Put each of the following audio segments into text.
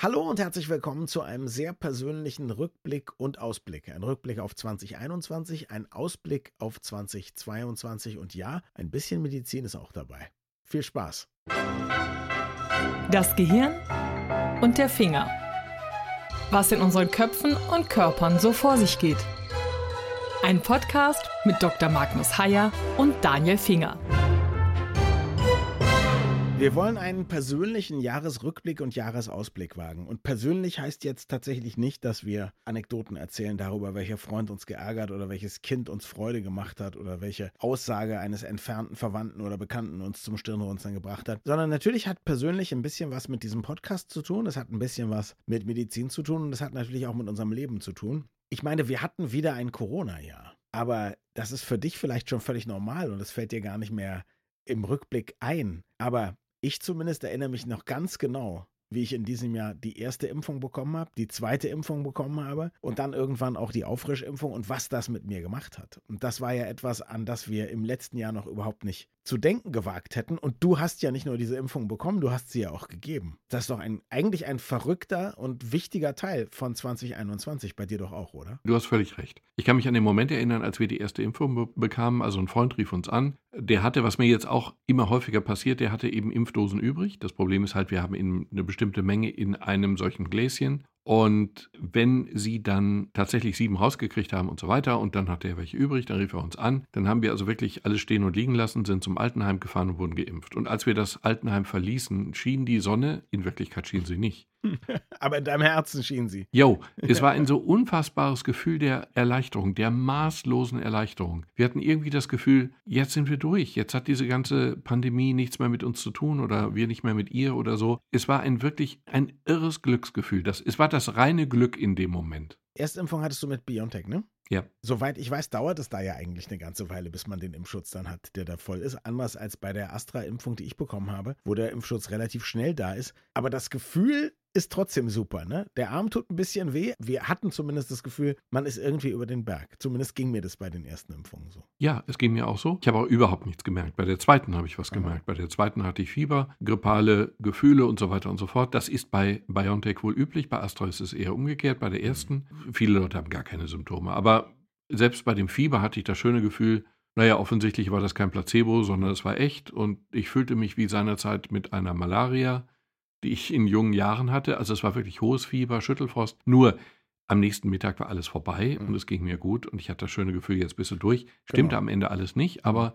Hallo und herzlich willkommen zu einem sehr persönlichen Rückblick und Ausblick. Ein Rückblick auf 2021, ein Ausblick auf 2022 und ja, ein bisschen Medizin ist auch dabei. Viel Spaß. Das Gehirn und der Finger. Was in unseren Köpfen und Körpern so vor sich geht. Ein Podcast mit Dr. Magnus Heyer und Daniel Finger. Wir wollen einen persönlichen Jahresrückblick und Jahresausblick wagen. Und persönlich heißt jetzt tatsächlich nicht, dass wir Anekdoten erzählen darüber, welcher Freund uns geärgert oder welches Kind uns Freude gemacht hat oder welche Aussage eines entfernten Verwandten oder Bekannten uns zum Stirnrunzeln gebracht hat, sondern natürlich hat persönlich ein bisschen was mit diesem Podcast zu tun. Es hat ein bisschen was mit Medizin zu tun und es hat natürlich auch mit unserem Leben zu tun. Ich meine, wir hatten wieder ein Corona-Jahr. Aber das ist für dich vielleicht schon völlig normal und es fällt dir gar nicht mehr im Rückblick ein. Aber ich zumindest erinnere mich noch ganz genau, wie ich in diesem Jahr die erste Impfung bekommen habe, die zweite Impfung bekommen habe und dann irgendwann auch die Auffrischimpfung und was das mit mir gemacht hat. Und das war ja etwas, an das wir im letzten Jahr noch überhaupt nicht zu denken gewagt hätten. Und du hast ja nicht nur diese Impfung bekommen, du hast sie ja auch gegeben. Das ist doch ein, eigentlich ein verrückter und wichtiger Teil von 2021. Bei dir doch auch, oder? Du hast völlig recht. Ich kann mich an den Moment erinnern, als wir die erste Impfung be bekamen. Also ein Freund rief uns an. Der hatte, was mir jetzt auch immer häufiger passiert, der hatte eben Impfdosen übrig. Das Problem ist halt, wir haben eine bestimmte Menge in einem solchen Gläschen. Und wenn sie dann tatsächlich sieben rausgekriegt haben und so weiter und dann hat er welche übrig, dann rief er uns an. Dann haben wir also wirklich alles stehen und liegen lassen, sind zum Altenheim gefahren und wurden geimpft. Und als wir das Altenheim verließen, schien die Sonne, in Wirklichkeit schien sie nicht. Aber in deinem Herzen schien sie. Jo, es war ein so unfassbares Gefühl der Erleichterung, der maßlosen Erleichterung. Wir hatten irgendwie das Gefühl, jetzt sind wir durch. Jetzt hat diese ganze Pandemie nichts mehr mit uns zu tun oder wir nicht mehr mit ihr oder so. Es war ein wirklich ein irres Glücksgefühl. Das, es war das reine Glück in dem Moment. Erstimpfung hattest du mit BioNTech, ne? Ja. Soweit ich weiß, dauert es da ja eigentlich eine ganze Weile, bis man den Impfschutz dann hat, der da voll ist. Anders als bei der Astra-Impfung, die ich bekommen habe, wo der Impfschutz relativ schnell da ist. Aber das Gefühl ist trotzdem super, ne? Der Arm tut ein bisschen weh. Wir hatten zumindest das Gefühl, man ist irgendwie über den Berg. Zumindest ging mir das bei den ersten Impfungen so. Ja, es ging mir auch so. Ich habe auch überhaupt nichts gemerkt. Bei der zweiten habe ich was Aha. gemerkt. Bei der zweiten hatte ich Fieber, grippale Gefühle und so weiter und so fort. Das ist bei BioNTech wohl üblich. Bei Astra ist es eher umgekehrt. Bei der ersten, viele Leute haben gar keine Symptome. Aber selbst bei dem Fieber hatte ich das schöne Gefühl, naja, offensichtlich war das kein Placebo, sondern es war echt. Und ich fühlte mich wie seinerzeit mit einer Malaria die ich in jungen Jahren hatte. Also es war wirklich hohes Fieber, Schüttelfrost. Nur am nächsten Mittag war alles vorbei mhm. und es ging mir gut und ich hatte das schöne Gefühl, jetzt bist du durch. Stimmte genau. am Ende alles nicht, aber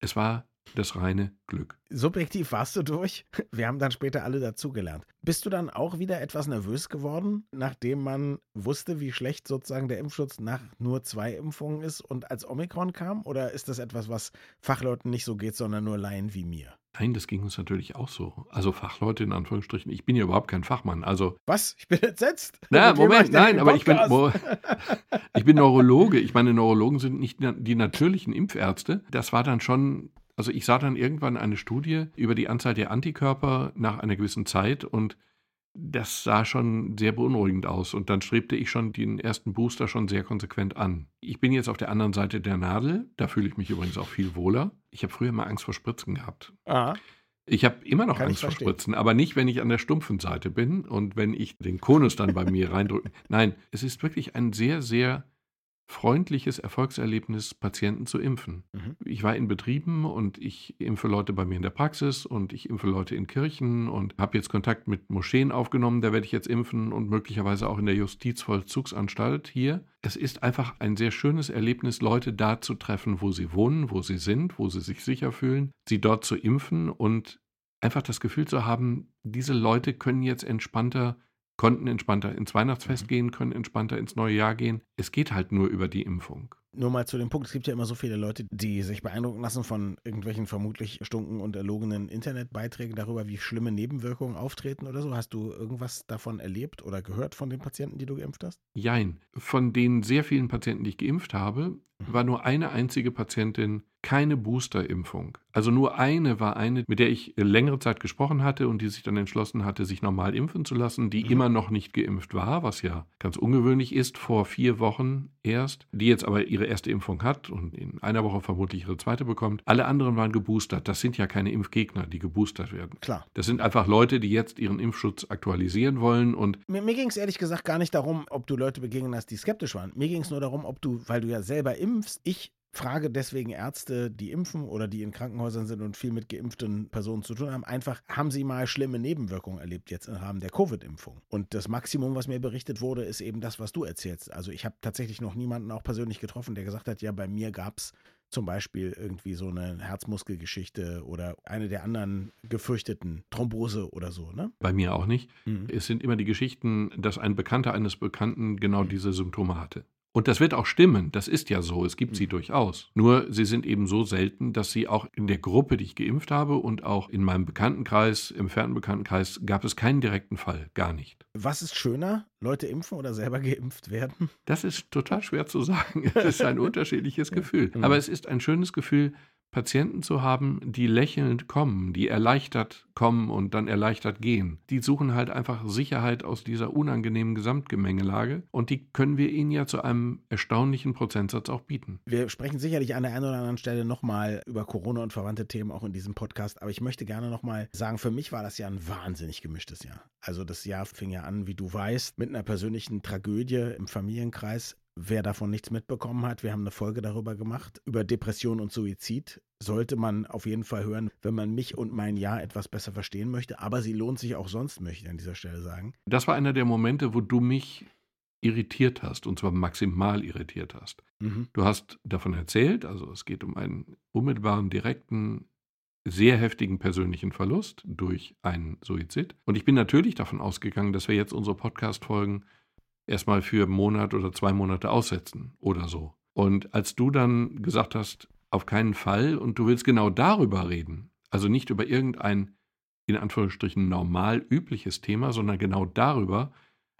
es war das reine Glück. Subjektiv warst du durch. Wir haben dann später alle dazugelernt. Bist du dann auch wieder etwas nervös geworden, nachdem man wusste, wie schlecht sozusagen der Impfschutz nach nur zwei Impfungen ist und als Omikron kam? Oder ist das etwas, was Fachleuten nicht so geht, sondern nur Laien wie mir? Nein, das ging uns natürlich auch so. Also Fachleute in Anführungsstrichen. Ich bin ja überhaupt kein Fachmann. Also was? Ich bin entsetzt. Na, Moment, nein, aber ich bin, ich bin Neurologe. Ich meine, Neurologen sind nicht die natürlichen Impfärzte. Das war dann schon also ich sah dann irgendwann eine Studie über die Anzahl der Antikörper nach einer gewissen Zeit und das sah schon sehr beunruhigend aus. Und dann strebte ich schon den ersten Booster schon sehr konsequent an. Ich bin jetzt auf der anderen Seite der Nadel. Da fühle ich mich übrigens auch viel wohler. Ich habe früher mal Angst vor Spritzen gehabt. Aha. Ich habe immer noch Kann Angst vor Spritzen, aber nicht, wenn ich an der stumpfen Seite bin und wenn ich den Konus dann bei mir reindrücke. Nein, es ist wirklich ein sehr, sehr freundliches Erfolgserlebnis, Patienten zu impfen. Mhm. Ich war in Betrieben und ich impfe Leute bei mir in der Praxis und ich impfe Leute in Kirchen und habe jetzt Kontakt mit Moscheen aufgenommen, da werde ich jetzt impfen und möglicherweise auch in der Justizvollzugsanstalt hier. Es ist einfach ein sehr schönes Erlebnis, Leute da zu treffen, wo sie wohnen, wo sie sind, wo sie sich sicher fühlen, sie dort zu impfen und einfach das Gefühl zu haben, diese Leute können jetzt entspannter konnten entspannter ins Weihnachtsfest mhm. gehen, können entspannter ins neue Jahr gehen. Es geht halt nur über die Impfung. Nur mal zu dem Punkt, es gibt ja immer so viele Leute, die sich beeindrucken lassen von irgendwelchen vermutlich stunken und erlogenen Internetbeiträgen darüber, wie schlimme Nebenwirkungen auftreten oder so. Hast du irgendwas davon erlebt oder gehört von den Patienten, die du geimpft hast? Jein. Von den sehr vielen Patienten, die ich geimpft habe, war nur eine einzige Patientin keine Boosterimpfung. Also nur eine war eine, mit der ich längere Zeit gesprochen hatte und die sich dann entschlossen hatte, sich normal impfen zu lassen, die mhm. immer noch nicht geimpft war, was ja ganz ungewöhnlich ist, vor vier Wochen erst, die jetzt aber ihre erste Impfung hat und in einer Woche vermutlich ihre zweite bekommt. Alle anderen waren geboostert. Das sind ja keine Impfgegner, die geboostert werden. Klar. Das sind einfach Leute, die jetzt ihren Impfschutz aktualisieren wollen und. Mir, mir ging es ehrlich gesagt gar nicht darum, ob du Leute begegnen hast, die skeptisch waren. Mir ging es nur darum, ob du, weil du ja selber impfst, ich frage deswegen Ärzte, die impfen oder die in Krankenhäusern sind und viel mit geimpften Personen zu tun haben, einfach, haben sie mal schlimme Nebenwirkungen erlebt jetzt im Rahmen der Covid-Impfung? Und das Maximum, was mir berichtet wurde, ist eben das, was du erzählst. Also ich habe tatsächlich noch niemanden auch persönlich getroffen, der gesagt hat, ja, bei mir gab es zum Beispiel irgendwie so eine Herzmuskelgeschichte oder eine der anderen gefürchteten Thrombose oder so, ne? Bei mir auch nicht. Mhm. Es sind immer die Geschichten, dass ein Bekannter eines Bekannten genau mhm. diese Symptome hatte. Und das wird auch stimmen, das ist ja so, es gibt sie mhm. durchaus. Nur sie sind eben so selten, dass sie auch in der Gruppe, die ich geimpft habe und auch in meinem Bekanntenkreis, im Bekanntenkreis, gab es keinen direkten Fall, gar nicht. Was ist schöner, Leute impfen oder selber geimpft werden? Das ist total schwer zu sagen. Es ist ein unterschiedliches Gefühl. Aber es ist ein schönes Gefühl, Patienten zu haben, die lächelnd kommen, die erleichtert kommen und dann erleichtert gehen. Die suchen halt einfach Sicherheit aus dieser unangenehmen Gesamtgemengelage und die können wir ihnen ja zu einem erstaunlichen Prozentsatz auch bieten. Wir sprechen sicherlich an der einen oder anderen Stelle nochmal über Corona und verwandte Themen auch in diesem Podcast, aber ich möchte gerne nochmal sagen, für mich war das ja ein wahnsinnig gemischtes Jahr. Also das Jahr fing ja an, wie du weißt, mit einer persönlichen Tragödie im Familienkreis Wer davon nichts mitbekommen hat, wir haben eine Folge darüber gemacht, über Depression und Suizid. Sollte man auf jeden Fall hören, wenn man mich und mein Jahr etwas besser verstehen möchte. Aber sie lohnt sich auch sonst, möchte ich an dieser Stelle sagen. Das war einer der Momente, wo du mich irritiert hast, und zwar maximal irritiert hast. Mhm. Du hast davon erzählt, also es geht um einen unmittelbaren, direkten, sehr heftigen persönlichen Verlust durch einen Suizid. Und ich bin natürlich davon ausgegangen, dass wir jetzt unsere Podcast-Folgen erstmal für einen Monat oder zwei Monate aussetzen oder so. Und als du dann gesagt hast, auf keinen Fall und du willst genau darüber reden, also nicht über irgendein in Anführungsstrichen normal übliches Thema, sondern genau darüber,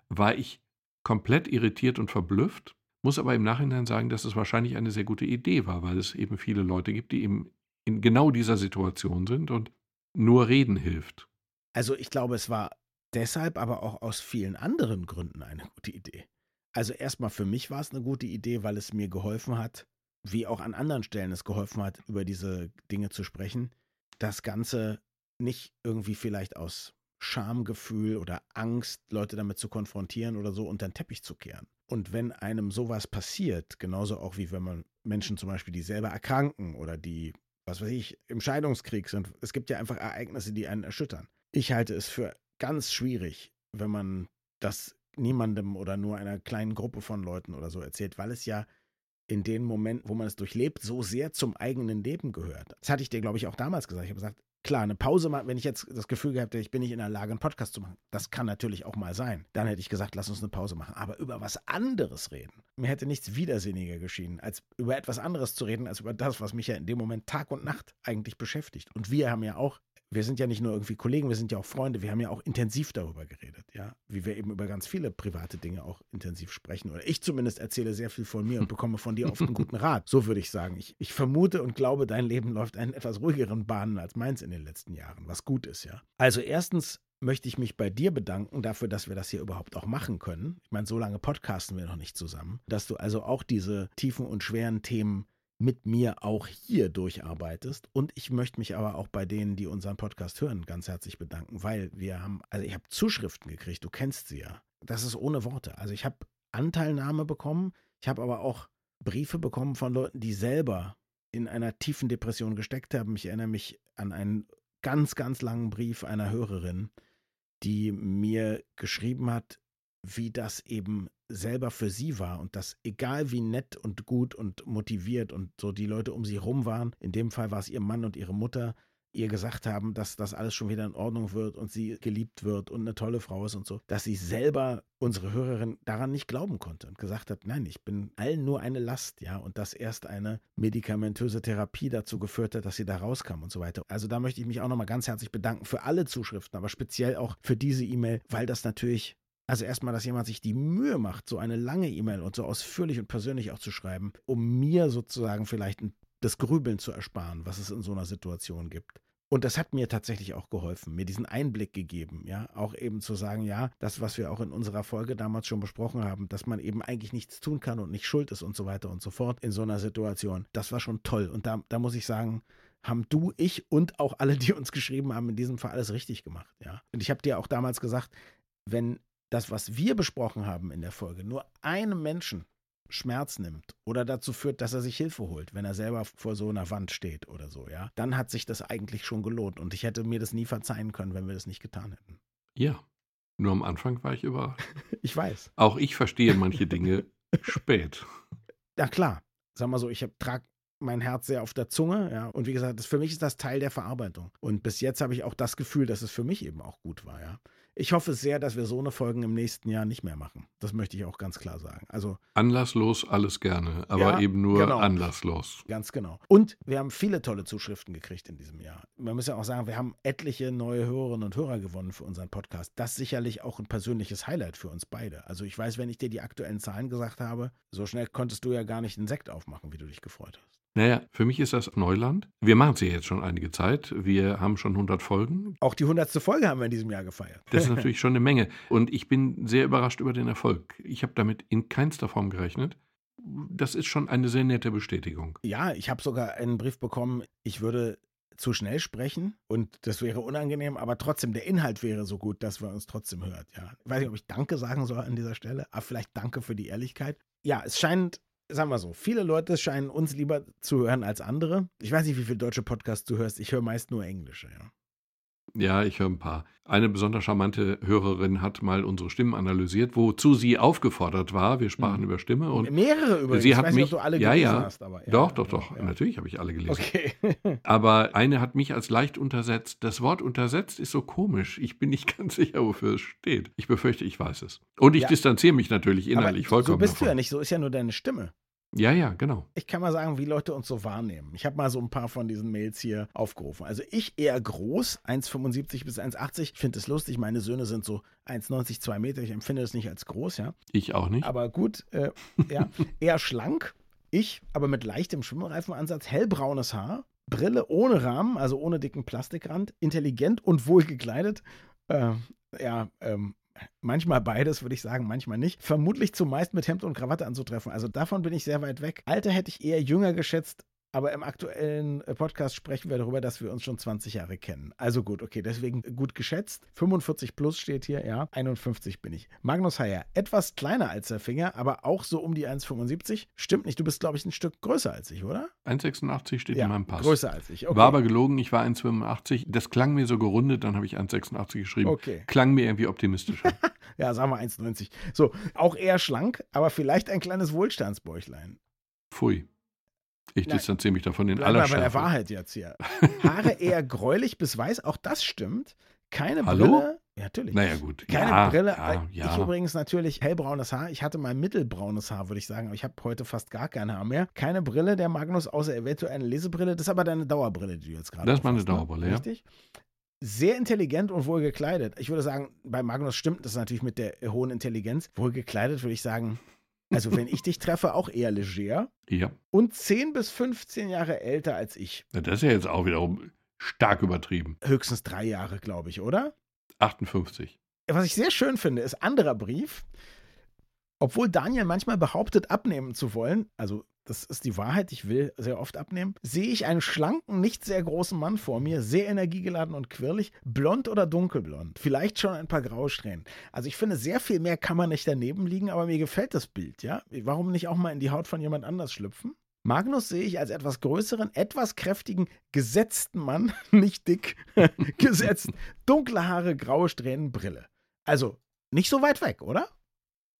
war ich komplett irritiert und verblüfft, muss aber im Nachhinein sagen, dass es wahrscheinlich eine sehr gute Idee war, weil es eben viele Leute gibt, die eben in genau dieser Situation sind und nur reden hilft. Also ich glaube, es war deshalb aber auch aus vielen anderen Gründen eine gute Idee. Also erstmal für mich war es eine gute Idee, weil es mir geholfen hat, wie auch an anderen Stellen es geholfen hat, über diese Dinge zu sprechen, das Ganze nicht irgendwie vielleicht aus Schamgefühl oder Angst, Leute damit zu konfrontieren oder so unter den Teppich zu kehren. Und wenn einem sowas passiert, genauso auch wie wenn man Menschen zum Beispiel, die selber erkranken oder die, was weiß ich, im Scheidungskrieg sind, es gibt ja einfach Ereignisse, die einen erschüttern. Ich halte es für ganz schwierig, wenn man das niemandem oder nur einer kleinen Gruppe von Leuten oder so erzählt, weil es ja in den Momenten, wo man es durchlebt, so sehr zum eigenen Leben gehört. Das hatte ich dir, glaube ich, auch damals gesagt. Ich habe gesagt, klar, eine Pause machen, wenn ich jetzt das Gefühl gehabt hätte, ich bin nicht in der Lage, einen Podcast zu machen. Das kann natürlich auch mal sein. Dann hätte ich gesagt, lass uns eine Pause machen. Aber über was anderes reden. Mir hätte nichts widersinniger geschienen, als über etwas anderes zu reden, als über das, was mich ja in dem Moment Tag und Nacht eigentlich beschäftigt. Und wir haben ja auch wir sind ja nicht nur irgendwie Kollegen, wir sind ja auch Freunde. Wir haben ja auch intensiv darüber geredet, ja. Wie wir eben über ganz viele private Dinge auch intensiv sprechen. Oder ich zumindest erzähle sehr viel von mir und bekomme von dir oft einen guten Rat. So würde ich sagen. Ich, ich vermute und glaube, dein Leben läuft einen etwas ruhigeren Bahnen als meins in den letzten Jahren, was gut ist, ja. Also erstens möchte ich mich bei dir bedanken dafür, dass wir das hier überhaupt auch machen können. Ich meine, so lange podcasten wir noch nicht zusammen, dass du also auch diese tiefen und schweren Themen mit mir auch hier durcharbeitest. Und ich möchte mich aber auch bei denen, die unseren Podcast hören, ganz herzlich bedanken, weil wir haben, also ich habe Zuschriften gekriegt, du kennst sie ja. Das ist ohne Worte. Also ich habe Anteilnahme bekommen, ich habe aber auch Briefe bekommen von Leuten, die selber in einer tiefen Depression gesteckt haben. Ich erinnere mich an einen ganz, ganz langen Brief einer Hörerin, die mir geschrieben hat, wie das eben selber für sie war und dass egal wie nett und gut und motiviert und so die Leute um sie rum waren, in dem Fall war es ihr Mann und ihre Mutter, ihr gesagt haben, dass das alles schon wieder in Ordnung wird und sie geliebt wird und eine tolle Frau ist und so, dass sie selber, unsere Hörerin, daran nicht glauben konnte und gesagt hat, nein, ich bin allen nur eine Last, ja, und dass erst eine medikamentöse Therapie dazu geführt hat, dass sie da rauskam und so weiter. Also da möchte ich mich auch nochmal ganz herzlich bedanken für alle Zuschriften, aber speziell auch für diese E-Mail, weil das natürlich Also erstmal, dass jemand sich die Mühe macht, so eine lange E-Mail und so ausführlich und persönlich auch zu schreiben, um mir sozusagen vielleicht das Grübeln zu ersparen, was es in so einer Situation gibt. Und das hat mir tatsächlich auch geholfen, mir diesen Einblick gegeben, ja, auch eben zu sagen, ja, das, was wir auch in unserer Folge damals schon besprochen haben, dass man eben eigentlich nichts tun kann und nicht schuld ist und so weiter und so fort in so einer Situation, das war schon toll. Und da, da muss ich sagen, haben du, ich und auch alle, die uns geschrieben haben, in diesem Fall alles richtig gemacht, ja. Und ich habe dir auch damals gesagt, wenn das, was wir besprochen haben in der Folge, nur einem Menschen Schmerz nimmt oder dazu führt, dass er sich Hilfe holt, wenn er selber vor so einer Wand steht oder so, ja, dann hat sich das eigentlich schon gelohnt. Und ich hätte mir das nie verzeihen können, wenn wir das nicht getan hätten. Ja. Nur am Anfang war ich überrascht. ich weiß. Auch ich verstehe manche Dinge spät. Ja, klar. Sag mal so, ich trage mein Herz sehr auf der Zunge, ja. Und wie gesagt, das, für mich ist das Teil der Verarbeitung. Und bis jetzt habe ich auch das Gefühl, dass es für mich eben auch gut war, ja. Ich hoffe sehr, dass wir so eine Folgen im nächsten Jahr nicht mehr machen. Das möchte ich auch ganz klar sagen. Also anlasslos alles gerne, aber ja, eben nur genau. anlasslos. Ganz genau. Und wir haben viele tolle Zuschriften gekriegt in diesem Jahr. Man muss ja auch sagen, wir haben etliche neue Hörerinnen und Hörer gewonnen für unseren Podcast. Das ist sicherlich auch ein persönliches Highlight für uns beide. Also ich weiß, wenn ich dir die aktuellen Zahlen gesagt habe, so schnell konntest du ja gar nicht einen Sekt aufmachen, wie du dich gefreut hast. Naja, für mich ist das Neuland. Wir machen es ja jetzt schon einige Zeit. Wir haben schon 100 Folgen. Auch die 100. Folge haben wir in diesem Jahr gefeiert. Das ist natürlich schon eine Menge. Und ich bin sehr überrascht über den Erfolg. Ich habe damit in keinster Form gerechnet. Das ist schon eine sehr nette Bestätigung. Ja, ich habe sogar einen Brief bekommen, ich würde zu schnell sprechen und das wäre unangenehm, aber trotzdem der Inhalt wäre so gut, dass wir uns trotzdem hört. Ja, ich weiß nicht, ob ich Danke sagen soll an dieser Stelle, aber vielleicht Danke für die Ehrlichkeit. Ja, es scheint sagen wir so, viele Leute scheinen uns lieber zu hören als andere. Ich weiß nicht, wie viele deutsche Podcasts du hörst. Ich höre meist nur englische, ja. Ja, ich höre ein paar. Eine besonders charmante Hörerin hat mal unsere Stimmen analysiert, wozu sie aufgefordert war. Wir sprachen mhm. über Stimme und mehrere übrigens. Sie hat ich weiß mich, nicht, ob du alle ja, gelesen ja, hast, aber ja, doch, doch, doch. Ja. Natürlich habe ich alle gelesen. Okay. aber eine hat mich als leicht untersetzt. Das Wort untersetzt ist so komisch. Ich bin nicht ganz sicher, wofür es steht. Ich befürchte, ich weiß es. Und ich distanziere mich natürlich innerlich aber vollkommen. So bist davon. du ja nicht. So ist ja nur deine Stimme. Ja, ja, genau. Ich kann mal sagen, wie Leute uns so wahrnehmen. Ich habe mal so ein paar von diesen Mails hier aufgerufen. Also ich eher groß, 1,75 bis 1,80. Ich finde es lustig. Meine Söhne sind so 1,90, 2 Meter. Ich empfinde das nicht als groß, ja. Ich auch nicht. Aber gut, äh, ja. eher schlank. Ich, aber mit leichtem Schwimmreifenansatz, hellbraunes Haar, Brille ohne Rahmen, also ohne dicken Plastikrand, intelligent und wohl gekleidet. Äh, ja, ähm, Manchmal beides, würde ich sagen, manchmal nicht. Vermutlich zumeist mit Hemd und Krawatte anzutreffen. Also davon bin ich sehr weit weg. Alter hätte ich eher jünger geschätzt, aber im aktuellen äh, Podcast sprechen wir darüber, dass wir uns schon 20 Jahre kennen. Also gut, okay, deswegen gut geschätzt. 45 plus steht hier, ja. 51 bin ich. Magnus Heyer, etwas kleiner als der Finger, aber auch so um die 1,75. Stimmt nicht, du bist, glaube ich, ein Stück größer als ich, oder? 1,86 steht ja, in meinem Pass. Größer als ich, okay. War aber gelogen, ich war 1,85. Das klang mir so gerundet, dann habe ich 1,86 geschrieben. Okay. Klang mir irgendwie optimistischer. ja, sagen wir 1,90. So, auch eher schlank, aber vielleicht ein kleines Wohlstandsbäuchlein. Pfui. Ich Nein. distanziere mich davon in aller Schärfe. bei der Wahrheit jetzt hier. Haare eher gräulich bis weiß, auch das stimmt. Keine Hallo? Brille. Ja, natürlich. Naja, gut. Keine ja, Brille. Ja, ja. Ich übrigens natürlich hellbraunes Haar. Ich hatte mal mittelbraunes Haar, würde ich sagen. Aber ich habe heute fast gar kein Haar mehr. Keine Brille, der Magnus, außer eventuell eine Lesebrille. Das ist aber deine Dauerbrille, die du jetzt gerade Das ist meine ne? Dauerbrille, ne? ja. Richtig? Sehr intelligent und wohl gekleidet. Ich würde sagen, bei Magnus stimmt das natürlich mit der hohen Intelligenz. Wohl gekleidet würde ich sagen, also wenn ich dich treffe, auch eher leger. Ja. Und 10 bis 15 Jahre älter als ich. Ja, das ist ja jetzt auch wiederum stark übertrieben. Höchstens drei Jahre, glaube ich, oder? 58. Was ich sehr schön finde, ist anderer Brief. Obwohl Daniel manchmal behauptet, abnehmen zu wollen, also das ist die Wahrheit, ich will sehr oft abnehmen, sehe ich einen schlanken, nicht sehr großen Mann vor mir, sehr energiegeladen und quirlig, blond oder dunkelblond, vielleicht schon ein paar Grausträhnen. Also ich finde, sehr viel mehr kann man nicht daneben liegen, aber mir gefällt das Bild, ja? Warum nicht auch mal in die Haut von jemand anders schlüpfen? Magnus sehe ich als etwas größeren, etwas kräftigen, gesetzten Mann, nicht dick, gesetzt, dunkle Haare, graue Strähnen, Brille. Also nicht so weit weg, oder?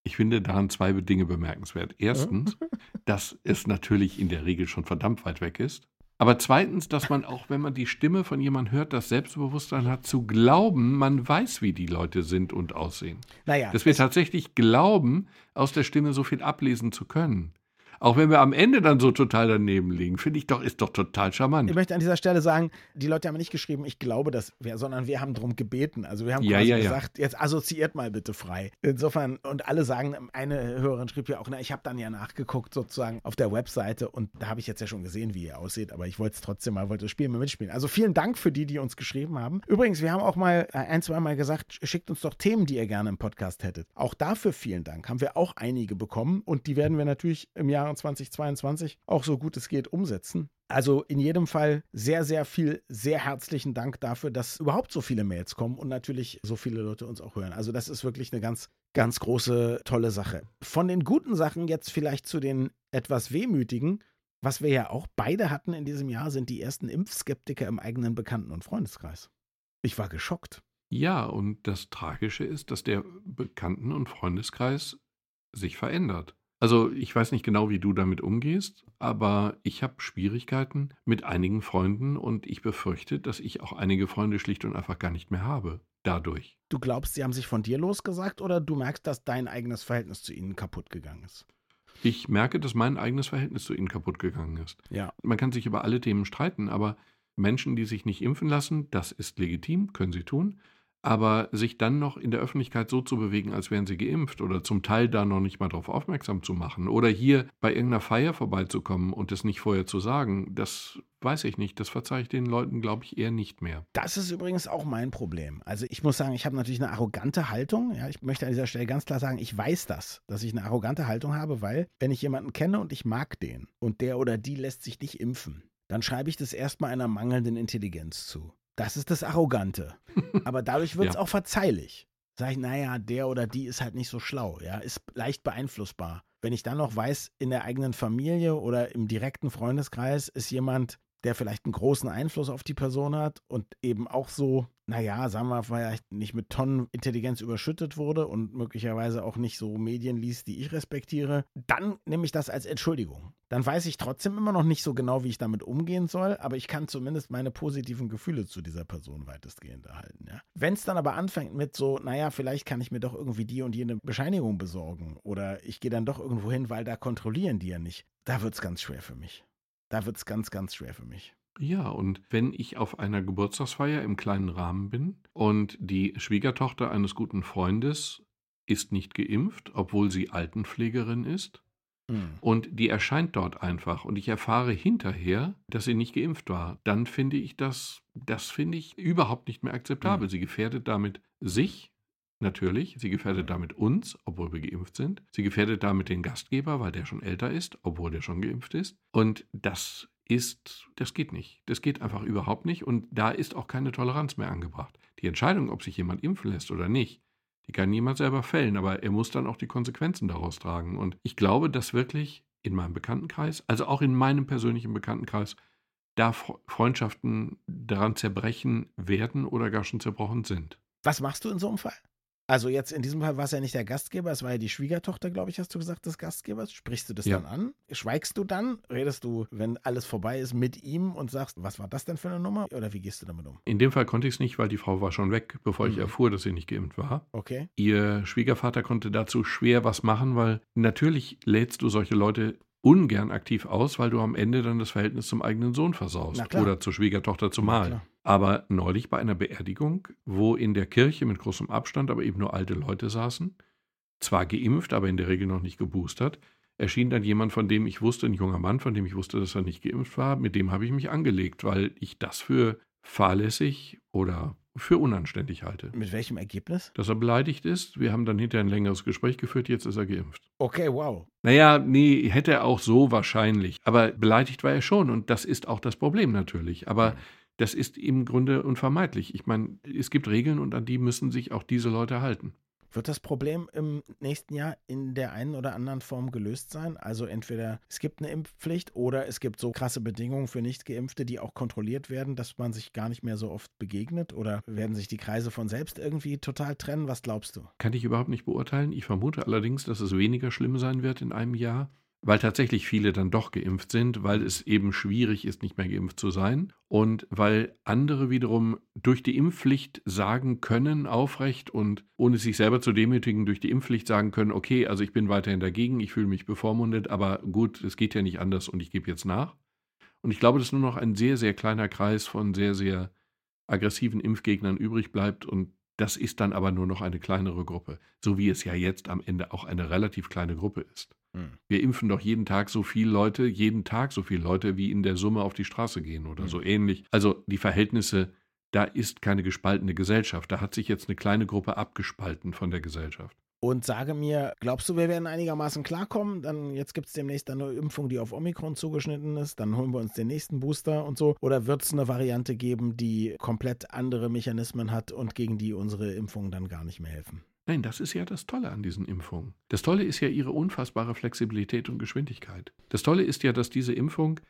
Ich finde daran zwei Dinge bemerkenswert. Erstens, dass es natürlich in der Regel schon verdammt weit weg ist. Aber zweitens, dass man auch, wenn man die Stimme von jemandem hört, das Selbstbewusstsein hat, zu glauben, man weiß, wie die Leute sind und aussehen. Naja, dass wir tatsächlich glauben, aus der Stimme so viel ablesen zu können. Auch wenn wir am Ende dann so total daneben liegen, finde ich doch, ist doch total charmant. Ich möchte an dieser Stelle sagen, die Leute haben nicht geschrieben, ich glaube das wäre, sondern wir haben darum gebeten. Also wir haben ja, quasi ja, gesagt, jetzt assoziiert mal bitte frei. Insofern, und alle sagen, eine Hörerin schrieb ja auch, na, ich habe dann ja nachgeguckt sozusagen auf der Webseite und da habe ich jetzt ja schon gesehen, wie ihr aussieht, aber ich wollte es trotzdem mal, wollte das Spiel mal mitspielen. Also vielen Dank für die, die uns geschrieben haben. Übrigens, wir haben auch mal äh, ein, zwei Mal gesagt, schickt uns doch Themen, die ihr gerne im Podcast hättet. Auch dafür vielen Dank. Haben wir auch einige bekommen und die werden wir natürlich im Jahre 2022 auch so gut es geht umsetzen. Also in jedem Fall sehr, sehr viel, sehr herzlichen Dank dafür, dass überhaupt so viele Mails kommen und natürlich so viele Leute uns auch hören. Also das ist wirklich eine ganz, ganz große, tolle Sache. Von den guten Sachen jetzt vielleicht zu den etwas wehmütigen. Was wir ja auch beide hatten in diesem Jahr, sind die ersten Impfskeptiker im eigenen Bekannten- und Freundeskreis. Ich war geschockt. Ja, und das Tragische ist, dass der Bekannten- und Freundeskreis sich verändert. Also ich weiß nicht genau, wie du damit umgehst, aber ich habe Schwierigkeiten mit einigen Freunden und ich befürchte, dass ich auch einige Freunde schlicht und einfach gar nicht mehr habe. Dadurch. Du glaubst, sie haben sich von dir losgesagt oder du merkst, dass dein eigenes Verhältnis zu ihnen kaputt gegangen ist? Ich merke, dass mein eigenes Verhältnis zu ihnen kaputt gegangen ist. Ja. Man kann sich über alle Themen streiten, aber Menschen, die sich nicht impfen lassen, das ist legitim, können sie tun. Aber sich dann noch in der Öffentlichkeit so zu bewegen, als wären sie geimpft oder zum Teil da noch nicht mal darauf aufmerksam zu machen oder hier bei irgendeiner Feier vorbeizukommen und es nicht vorher zu sagen, das weiß ich nicht. Das verzeihe ich den Leuten, glaube ich, eher nicht mehr. Das ist übrigens auch mein Problem. Also ich muss sagen, ich habe natürlich eine arrogante Haltung. Ja, ich möchte an dieser Stelle ganz klar sagen, ich weiß das, dass ich eine arrogante Haltung habe, weil wenn ich jemanden kenne und ich mag den und der oder die lässt sich nicht impfen, dann schreibe ich das erstmal einer mangelnden Intelligenz zu. Das ist das Arrogante. Aber dadurch wird es ja. auch verzeihlich. Sag ich, naja, der oder die ist halt nicht so schlau, ja, ist leicht beeinflussbar. Wenn ich dann noch weiß, in der eigenen Familie oder im direkten Freundeskreis ist jemand, der vielleicht einen großen Einfluss auf die Person hat und eben auch so, naja, sagen wir vielleicht nicht mit Tonnen Intelligenz überschüttet wurde und möglicherweise auch nicht so Medien liest, die ich respektiere, dann nehme ich das als Entschuldigung. Dann weiß ich trotzdem immer noch nicht so genau, wie ich damit umgehen soll, aber ich kann zumindest meine positiven Gefühle zu dieser Person weitestgehend erhalten. Ja. Wenn es dann aber anfängt mit so, naja, vielleicht kann ich mir doch irgendwie die und jene Bescheinigung besorgen oder ich gehe dann doch irgendwo hin, weil da kontrollieren die ja nicht, da wird es ganz schwer für mich. Da wird es ganz, ganz schwer für mich. Ja, und wenn ich auf einer Geburtstagsfeier im kleinen Rahmen bin und die Schwiegertochter eines guten Freundes ist nicht geimpft, obwohl sie Altenpflegerin ist, mhm. und die erscheint dort einfach und ich erfahre hinterher, dass sie nicht geimpft war, dann finde ich das, das finde ich überhaupt nicht mehr akzeptabel. Mhm. Sie gefährdet damit sich, Natürlich, sie gefährdet damit uns, obwohl wir geimpft sind. Sie gefährdet damit den Gastgeber, weil der schon älter ist, obwohl der schon geimpft ist. Und das ist, das geht nicht. Das geht einfach überhaupt nicht. Und da ist auch keine Toleranz mehr angebracht. Die Entscheidung, ob sich jemand impfen lässt oder nicht, die kann niemand selber fällen, aber er muss dann auch die Konsequenzen daraus tragen. Und ich glaube, dass wirklich in meinem Bekanntenkreis, also auch in meinem persönlichen Bekanntenkreis, da Freundschaften daran zerbrechen werden oder gar schon zerbrochen sind. Was machst du in so einem Fall? Also jetzt in diesem Fall war es ja nicht der Gastgeber, es war ja die Schwiegertochter, glaube ich, hast du gesagt, des Gastgebers. Sprichst du das ja. dann an? Schweigst du dann? Redest du, wenn alles vorbei ist, mit ihm und sagst, was war das denn für eine Nummer? Oder wie gehst du damit um? In dem Fall konnte ich es nicht, weil die Frau war schon weg, bevor mhm. ich erfuhr, dass sie nicht geimpft war. Okay. Ihr Schwiegervater konnte dazu schwer was machen, weil natürlich lädst du solche Leute ungern aktiv aus, weil du am Ende dann das Verhältnis zum eigenen Sohn versaust oder zur Schwiegertochter zumal. Aber neulich bei einer Beerdigung, wo in der Kirche mit großem Abstand aber eben nur alte Leute saßen, zwar geimpft, aber in der Regel noch nicht geboostert, erschien dann jemand, von dem ich wusste, ein junger Mann, von dem ich wusste, dass er nicht geimpft war, mit dem habe ich mich angelegt, weil ich das für fahrlässig oder für unanständig halte. Mit welchem Ergebnis? Dass er beleidigt ist. Wir haben dann hinterher ein längeres Gespräch geführt, jetzt ist er geimpft. Okay, wow. Naja, nee, hätte er auch so wahrscheinlich. Aber beleidigt war er schon und das ist auch das Problem natürlich. Aber das ist im Grunde unvermeidlich. Ich meine, es gibt Regeln und an die müssen sich auch diese Leute halten. Wird das Problem im nächsten Jahr in der einen oder anderen Form gelöst sein? Also entweder es gibt eine Impfpflicht oder es gibt so krasse Bedingungen für Nichtgeimpfte, die auch kontrolliert werden, dass man sich gar nicht mehr so oft begegnet? Oder werden sich die Kreise von selbst irgendwie total trennen? Was glaubst du? Kann ich überhaupt nicht beurteilen. Ich vermute allerdings, dass es weniger schlimm sein wird in einem Jahr weil tatsächlich viele dann doch geimpft sind, weil es eben schwierig ist, nicht mehr geimpft zu sein und weil andere wiederum durch die Impfpflicht sagen können, aufrecht und ohne sich selber zu demütigen, durch die Impfpflicht sagen können, okay, also ich bin weiterhin dagegen, ich fühle mich bevormundet, aber gut, es geht ja nicht anders und ich gebe jetzt nach. Und ich glaube, dass nur noch ein sehr, sehr kleiner Kreis von sehr, sehr aggressiven Impfgegnern übrig bleibt und das ist dann aber nur noch eine kleinere Gruppe, so wie es ja jetzt am Ende auch eine relativ kleine Gruppe ist. Hm. Wir impfen doch jeden Tag so viele Leute, jeden Tag so viele Leute, wie in der Summe auf die Straße gehen oder hm. so ähnlich. Also die Verhältnisse, da ist keine gespaltene Gesellschaft. Da hat sich jetzt eine kleine Gruppe abgespalten von der Gesellschaft und sage mir, glaubst du, wir werden einigermaßen klarkommen? Dann jetzt gibt es demnächst eine Impfung, die auf Omikron zugeschnitten ist. Dann holen wir uns den nächsten Booster und so. Oder wird es eine Variante geben, die komplett andere Mechanismen hat und gegen die unsere Impfungen dann gar nicht mehr helfen? Nein, das ist ja das Tolle an diesen Impfungen. Das Tolle ist ja ihre unfassbare Flexibilität und Geschwindigkeit. Das Tolle ist ja, dass diese Impfung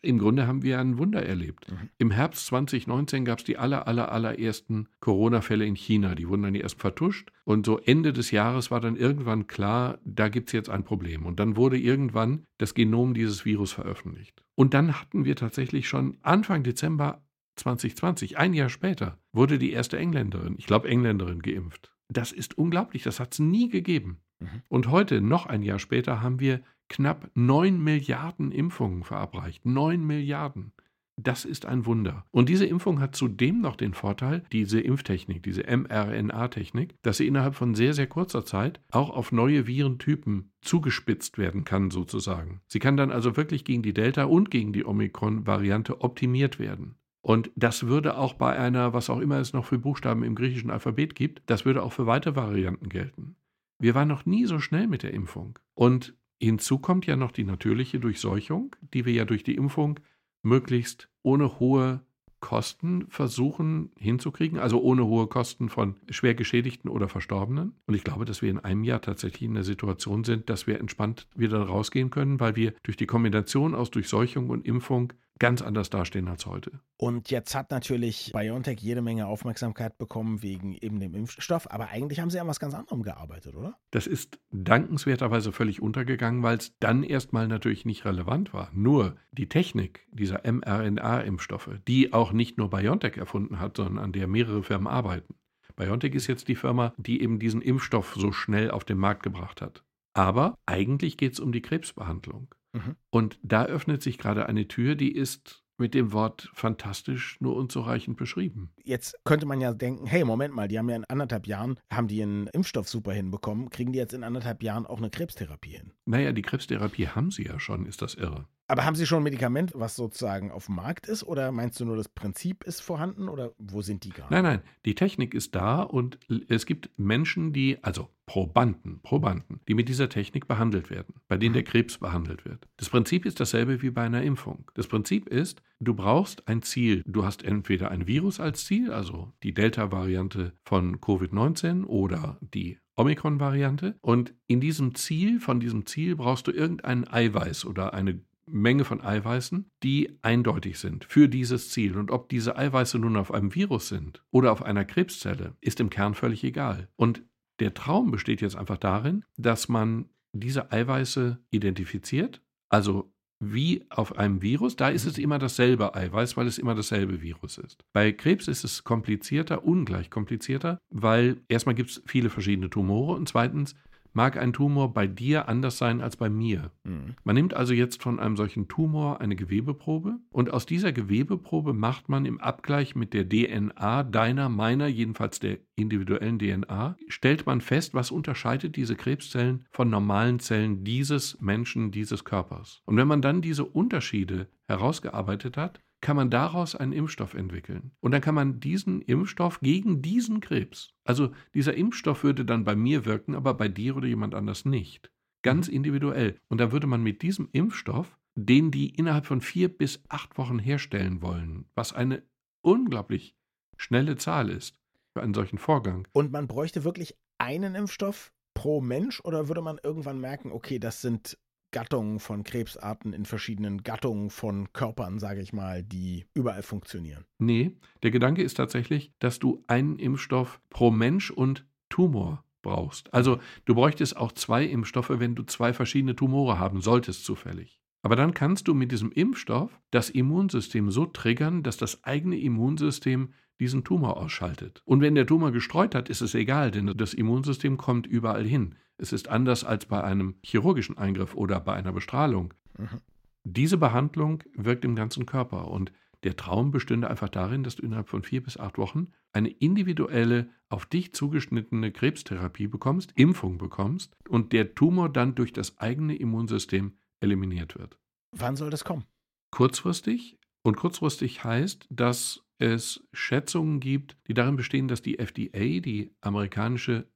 im Grunde haben wir ein Wunder erlebt. Mhm. Im Herbst 2019 gab es die aller, aller, allerersten Corona-Fälle in China. Die wurden dann erst vertuscht. Und so Ende des Jahres war dann irgendwann klar, da gibt es jetzt ein Problem. Und dann wurde irgendwann das Genom dieses Virus veröffentlicht. Und dann hatten wir tatsächlich schon Anfang Dezember 2020, ein Jahr später, wurde die erste Engländerin, ich glaube Engländerin, geimpft. Das ist unglaublich, das hat es nie gegeben. Mhm. Und heute, noch ein Jahr später, haben wir knapp 9 Milliarden Impfungen verabreicht. 9 Milliarden. Das ist ein Wunder. Und diese Impfung hat zudem noch den Vorteil, diese Impftechnik, diese mRNA-Technik, dass sie innerhalb von sehr, sehr kurzer Zeit auch auf neue Virentypen zugespitzt werden kann, sozusagen. Sie kann dann also wirklich gegen die Delta- und gegen die Omikron-Variante optimiert werden. Und das würde auch bei einer, was auch immer es noch für Buchstaben im griechischen Alphabet gibt, das würde auch für weitere Varianten gelten. Wir waren noch nie so schnell mit der Impfung. Und Hinzu kommt ja noch die natürliche Durchseuchung, die wir ja durch die Impfung möglichst ohne hohe Kosten versuchen hinzukriegen, also ohne hohe Kosten von schwer Geschädigten oder Verstorbenen. Und ich glaube, dass wir in einem Jahr tatsächlich in der Situation sind, dass wir entspannt wieder rausgehen können, weil wir durch die Kombination aus Durchseuchung und Impfung ganz anders dastehen als heute. Und jetzt hat natürlich BioNTech jede Menge Aufmerksamkeit bekommen wegen eben dem Impfstoff, aber eigentlich haben sie an was ganz anderem gearbeitet, oder? Das ist dankenswerterweise völlig untergegangen, weil es dann erstmal natürlich nicht relevant war. Nur die Technik dieser mRNA-Impfstoffe, die auch nicht nur BioNTech erfunden hat, sondern an der mehrere Firmen arbeiten. BioNTech ist jetzt die Firma, die eben diesen Impfstoff so schnell auf den Markt gebracht hat. Aber eigentlich geht es um die Krebsbehandlung. Mhm. Und da öffnet sich gerade eine Tür, die ist mit dem Wort fantastisch nur unzureichend beschrieben. Jetzt könnte man ja denken, hey, Moment mal, die haben ja in anderthalb Jahren, haben die einen Impfstoff super hinbekommen, kriegen die jetzt in anderthalb Jahren auch eine Krebstherapie hin? Naja, die Krebstherapie haben sie ja schon, ist das irre. Aber haben Sie schon ein Medikament, was sozusagen auf dem Markt ist? Oder meinst du nur, das Prinzip ist vorhanden? Oder wo sind die gerade? Nein, nein, die Technik ist da und es gibt Menschen, die, also Probanden, Probanden, die mit dieser Technik behandelt werden, bei denen mhm. der Krebs behandelt wird. Das Prinzip ist dasselbe wie bei einer Impfung. Das Prinzip ist, du brauchst ein Ziel. Du hast entweder ein Virus als Ziel, also die Delta-Variante von Covid-19 oder die Omikron-Variante. Und in diesem Ziel, von diesem Ziel brauchst du irgendein Eiweiß oder eine Menge von Eiweißen, die eindeutig sind für dieses Ziel. Und ob diese Eiweiße nun auf einem Virus sind oder auf einer Krebszelle, ist im Kern völlig egal. Und der Traum besteht jetzt einfach darin, dass man diese Eiweiße identifiziert, also wie auf einem Virus, da ist es immer dasselbe Eiweiß, weil es immer dasselbe Virus ist. Bei Krebs ist es komplizierter, ungleich komplizierter, weil erstmal gibt es viele verschiedene Tumore und zweitens mag ein Tumor bei dir anders sein als bei mir. Mhm. Man nimmt also jetzt von einem solchen Tumor eine Gewebeprobe und aus dieser Gewebeprobe macht man im Abgleich mit der DNA deiner, meiner, jedenfalls der individuellen DNA, stellt man fest, was unterscheidet diese Krebszellen von normalen Zellen dieses Menschen, dieses Körpers. Und wenn man dann diese Unterschiede herausgearbeitet hat, kann man daraus einen Impfstoff entwickeln. Und dann kann man diesen Impfstoff gegen diesen Krebs, also dieser Impfstoff würde dann bei mir wirken, aber bei dir oder jemand anders nicht. Ganz individuell. Und dann würde man mit diesem Impfstoff, den die innerhalb von vier bis acht Wochen herstellen wollen, was eine unglaublich schnelle Zahl ist für einen solchen Vorgang. Und man bräuchte wirklich einen Impfstoff pro Mensch oder würde man irgendwann merken, okay, das sind Gattungen von Krebsarten in verschiedenen Gattungen von Körpern, sage ich mal, die überall funktionieren. Nee, der Gedanke ist tatsächlich, dass du einen Impfstoff pro Mensch und Tumor brauchst. Also du bräuchtest auch zwei Impfstoffe, wenn du zwei verschiedene Tumore haben solltest, zufällig. Aber dann kannst du mit diesem Impfstoff das Immunsystem so triggern, dass das eigene Immunsystem diesen Tumor ausschaltet. Und wenn der Tumor gestreut hat, ist es egal, denn das Immunsystem kommt überall hin. Es ist anders als bei einem chirurgischen Eingriff oder bei einer Bestrahlung. Mhm. Diese Behandlung wirkt im ganzen Körper und der Traum bestünde einfach darin, dass du innerhalb von vier bis acht Wochen eine individuelle, auf dich zugeschnittene Krebstherapie bekommst, Impfung bekommst und der Tumor dann durch das eigene Immunsystem eliminiert wird. Wann soll das kommen? Kurzfristig. Und kurzfristig heißt, dass es Schätzungen gibt, die darin bestehen, dass die FDA, die amerikanische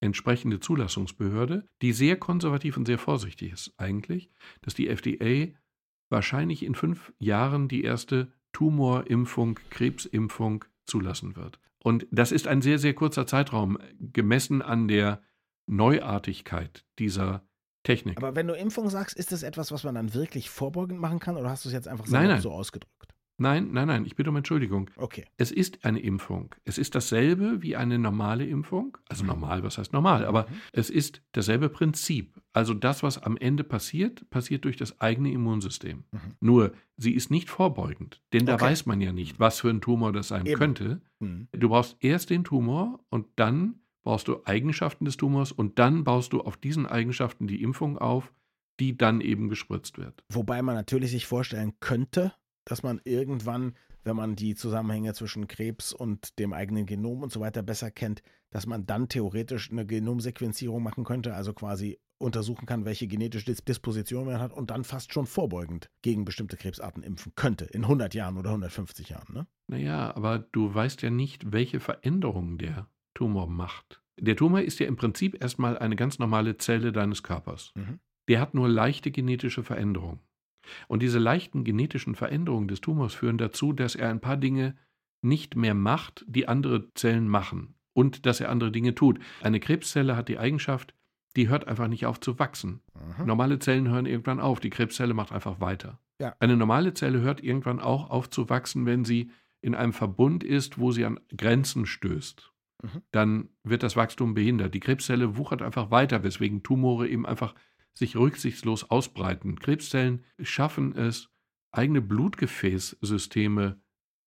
entsprechende Zulassungsbehörde, die sehr konservativ und sehr vorsichtig ist eigentlich, dass die FDA wahrscheinlich in fünf Jahren die erste Tumorimpfung, Krebsimpfung zulassen wird. Und das ist ein sehr, sehr kurzer Zeitraum, gemessen an der Neuartigkeit dieser Technik. Aber wenn du Impfung sagst, ist das etwas, was man dann wirklich vorbeugend machen kann oder hast du es jetzt einfach nein, nein. so ausgedrückt? Nein, nein, nein, ich bitte um Entschuldigung. Okay. Es ist eine Impfung. Es ist dasselbe wie eine normale Impfung. Also mhm. normal, was heißt normal? Aber mhm. es ist dasselbe Prinzip. Also das, was am Ende passiert, passiert durch das eigene Immunsystem. Mhm. Nur, sie ist nicht vorbeugend, denn da weiß man ja nicht, was für ein Tumor das sein Eben. könnte. Mhm. Du brauchst erst den Tumor und dann brauchst du Eigenschaften des Tumors und dann baust du auf diesen Eigenschaften die Impfung auf, die dann eben gespritzt wird. Wobei man natürlich sich vorstellen könnte, dass man irgendwann, wenn man die Zusammenhänge zwischen Krebs und dem eigenen Genom und so weiter besser kennt, dass man dann theoretisch eine Genomsequenzierung machen könnte, also quasi untersuchen kann, welche genetische Disposition man hat und dann fast schon vorbeugend gegen bestimmte Krebsarten impfen könnte, in 100 Jahren oder 150 Jahren. Ne? Naja, aber du weißt ja nicht, welche Veränderungen der Tumor macht. Der Tumor ist ja im Prinzip erstmal eine ganz normale Zelle deines Körpers. Mhm. Der hat nur leichte genetische Veränderungen. Und diese leichten genetischen Veränderungen des Tumors führen dazu, dass er ein paar Dinge nicht mehr macht, die andere Zellen machen und dass er andere Dinge tut. Eine Krebszelle hat die Eigenschaft, die hört einfach nicht auf zu wachsen. Aha. Normale Zellen hören irgendwann auf, die Krebszelle macht einfach weiter. Ja. Eine normale Zelle hört irgendwann auch auf zu wachsen, wenn sie in einem Verbund ist, wo sie an Grenzen stößt. Mhm. Dann wird das Wachstum behindert. Die Krebszelle wuchert einfach weiter, weswegen Tumore eben einfach sich rücksichtslos ausbreiten. Krebszellen schaffen es, eigene Blutgefäßsysteme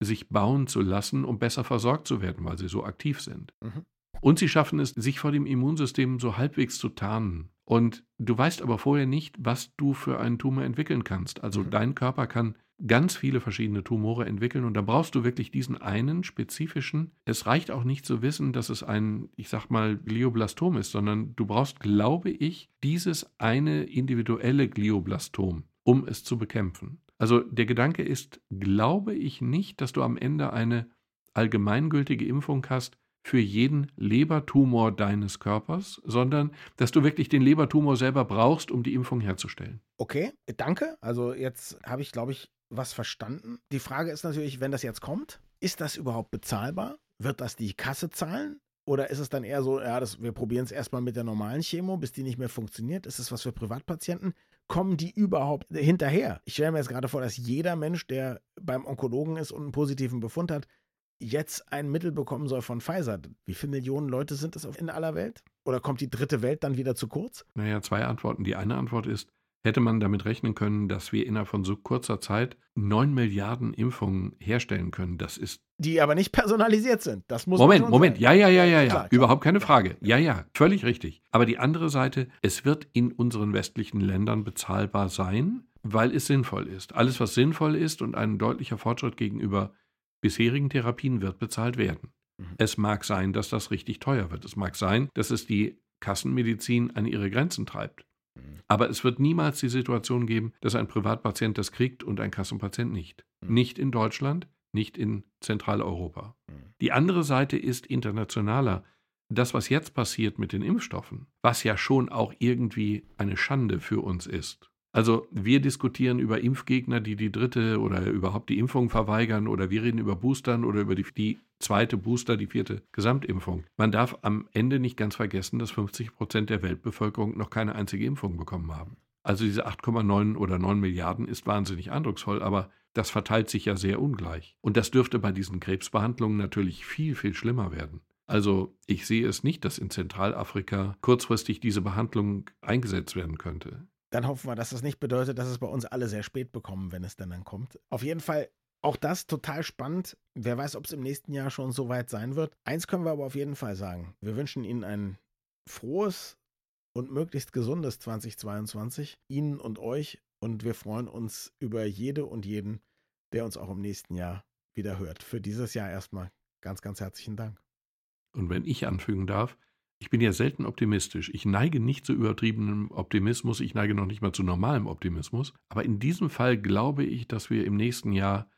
sich bauen zu lassen, um besser versorgt zu werden, weil sie so aktiv sind. Mhm. Und sie schaffen es, sich vor dem Immunsystem so halbwegs zu tarnen. Und du weißt aber vorher nicht, was du für einen Tumor entwickeln kannst. Also mhm. dein Körper kann ganz viele verschiedene Tumore entwickeln und dann brauchst du wirklich diesen einen spezifischen. Es reicht auch nicht zu wissen, dass es ein, ich sag mal, Glioblastom ist, sondern du brauchst, glaube ich, dieses eine individuelle Glioblastom, um es zu bekämpfen. Also der Gedanke ist, glaube ich nicht, dass du am Ende eine allgemeingültige Impfung hast, für jeden Lebertumor deines Körpers, sondern dass du wirklich den Lebertumor selber brauchst, um die Impfung herzustellen. Okay, danke. Also jetzt habe ich, glaube ich, was verstanden. Die Frage ist natürlich, wenn das jetzt kommt, ist das überhaupt bezahlbar? Wird das die Kasse zahlen? Oder ist es dann eher so, ja, das, wir probieren es erstmal mit der normalen Chemo, bis die nicht mehr funktioniert? Ist es was für Privatpatienten? Kommen die überhaupt hinterher? Ich stelle mir jetzt gerade vor, dass jeder Mensch, der beim Onkologen ist und einen positiven Befund hat, jetzt ein Mittel bekommen soll von Pfizer. Wie viele Millionen Leute sind es in aller Welt? Oder kommt die dritte Welt dann wieder zu kurz? Naja, zwei Antworten. Die eine Antwort ist, hätte man damit rechnen können, dass wir innerhalb von so kurzer Zeit neun Milliarden Impfungen herstellen können. Das ist. Die aber nicht personalisiert sind. Das muss Moment, Moment. Sein. Ja, ja, ja, ja, ja. Klar, Überhaupt keine Frage. Ja, ja. Völlig richtig. Aber die andere Seite, es wird in unseren westlichen Ländern bezahlbar sein, weil es sinnvoll ist. Alles, was sinnvoll ist und ein deutlicher Fortschritt gegenüber bisherigen Therapien wird bezahlt werden. Mhm. Es mag sein, dass das richtig teuer wird. Es mag sein, dass es die Kassenmedizin an ihre Grenzen treibt. Mhm. Aber es wird niemals die Situation geben, dass ein Privatpatient das kriegt und ein Kassenpatient nicht. Mhm. Nicht in Deutschland, nicht in Zentraleuropa. Mhm. Die andere Seite ist internationaler. Das, was jetzt passiert mit den Impfstoffen, was ja schon auch irgendwie eine Schande für uns ist, also wir diskutieren über Impfgegner, die die dritte oder überhaupt die Impfung verweigern oder wir reden über Boostern oder über die, die zweite Booster, die vierte Gesamtimpfung. Man darf am Ende nicht ganz vergessen, dass 50 Prozent der Weltbevölkerung noch keine einzige Impfung bekommen haben. Also diese 8,9 oder 9 Milliarden ist wahnsinnig eindrucksvoll, aber das verteilt sich ja sehr ungleich. Und das dürfte bei diesen Krebsbehandlungen natürlich viel, viel schlimmer werden. Also ich sehe es nicht, dass in Zentralafrika kurzfristig diese Behandlung eingesetzt werden könnte. Dann hoffen wir, dass das nicht bedeutet, dass es bei uns alle sehr spät bekommen, wenn es dann dann kommt. Auf jeden Fall auch das total spannend. Wer weiß, ob es im nächsten Jahr schon so weit sein wird. Eins können wir aber auf jeden Fall sagen. Wir wünschen Ihnen ein frohes und möglichst gesundes 2022. Ihnen und euch. Und wir freuen uns über jede und jeden, der uns auch im nächsten Jahr wieder hört. Für dieses Jahr erstmal ganz, ganz herzlichen Dank. Und wenn ich anfügen darf, ich bin ja selten optimistisch. Ich neige nicht zu übertriebenem Optimismus, ich neige noch nicht mal zu normalem Optimismus. Aber in diesem Fall glaube ich, dass wir im nächsten Jahr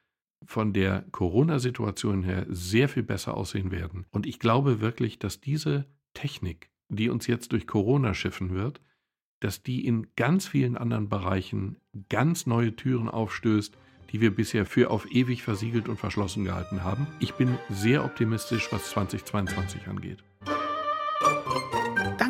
von der Corona-Situation her sehr viel besser aussehen werden. Und ich glaube wirklich, dass diese Technik, die uns jetzt durch Corona schiffen wird, dass die in ganz vielen anderen Bereichen ganz neue Türen aufstößt, die wir bisher für auf ewig versiegelt und verschlossen gehalten haben. Ich bin sehr optimistisch, was 2022 angeht.